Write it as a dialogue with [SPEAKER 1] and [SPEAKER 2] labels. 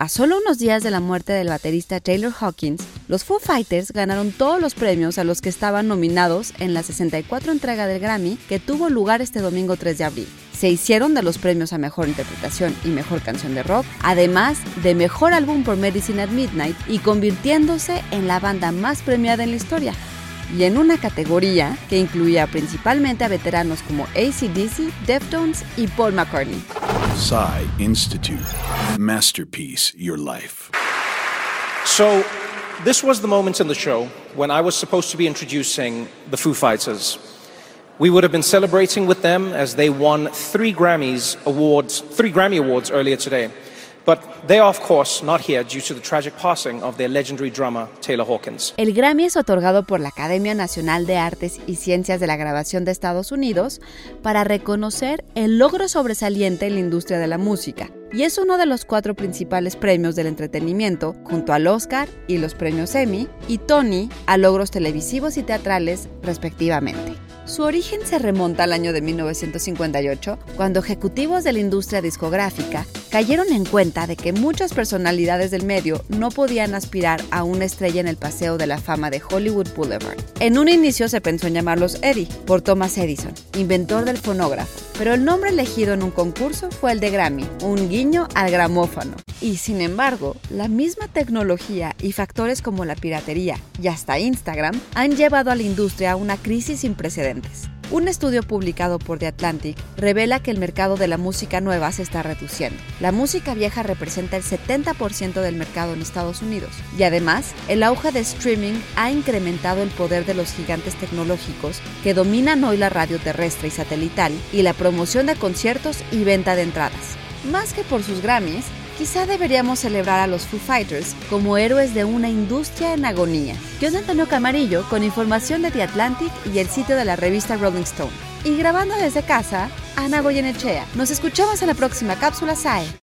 [SPEAKER 1] A solo unos días de la muerte del baterista Taylor Hawkins, los Foo Fighters ganaron todos los premios a los que estaban nominados en la 64 entrega del Grammy que tuvo lugar este domingo 3 de abril. Se hicieron de los premios a Mejor Interpretación y Mejor Canción de Rock, además de Mejor Álbum por Medicine at Midnight y convirtiéndose en la banda más premiada en la historia, y en una categoría que incluía principalmente a veteranos como ACDC, Deftones y Paul McCartney.
[SPEAKER 2] Psy Institute. Masterpiece Your Life.
[SPEAKER 3] So, this was the moment in the show when I was supposed to be introducing the Foo Fighters. We would have been celebrating with them as they won three Grammys awards, three Grammy awards earlier today.
[SPEAKER 1] El Grammy es otorgado por la Academia Nacional de Artes y Ciencias de la Grabación de Estados Unidos para reconocer el logro sobresaliente en la industria de la música y es uno de los cuatro principales premios del entretenimiento, junto al Oscar y los premios Emmy y Tony a logros televisivos y teatrales, respectivamente. Su origen se remonta al año de 1958, cuando ejecutivos de la industria discográfica cayeron en cuenta de que muchas personalidades del medio no podían aspirar a una estrella en el Paseo de la Fama de Hollywood Boulevard. En un inicio se pensó en llamarlos Eddie, por Thomas Edison, inventor del fonógrafo, pero el nombre elegido en un concurso fue el de Grammy, un guiño al gramófono. Y sin embargo, la misma tecnología y factores como la piratería y hasta Instagram han llevado a la industria a una crisis sin precedentes. Un estudio publicado por The Atlantic revela que el mercado de la música nueva se está reduciendo. La música vieja representa el 70% del mercado en Estados Unidos y además el auge de streaming ha incrementado el poder de los gigantes tecnológicos que dominan hoy la radio terrestre y satelital y la promoción de conciertos y venta de entradas. Más que por sus Grammys, quizá deberíamos celebrar a los Foo Fighters como héroes de una industria en agonía. Yo soy Antonio Camarillo con información de The Atlantic y el sitio de la revista Rolling Stone. Y grabando desde casa, Ana Goyenechea. Nos escuchamos en la próxima cápsula SAE.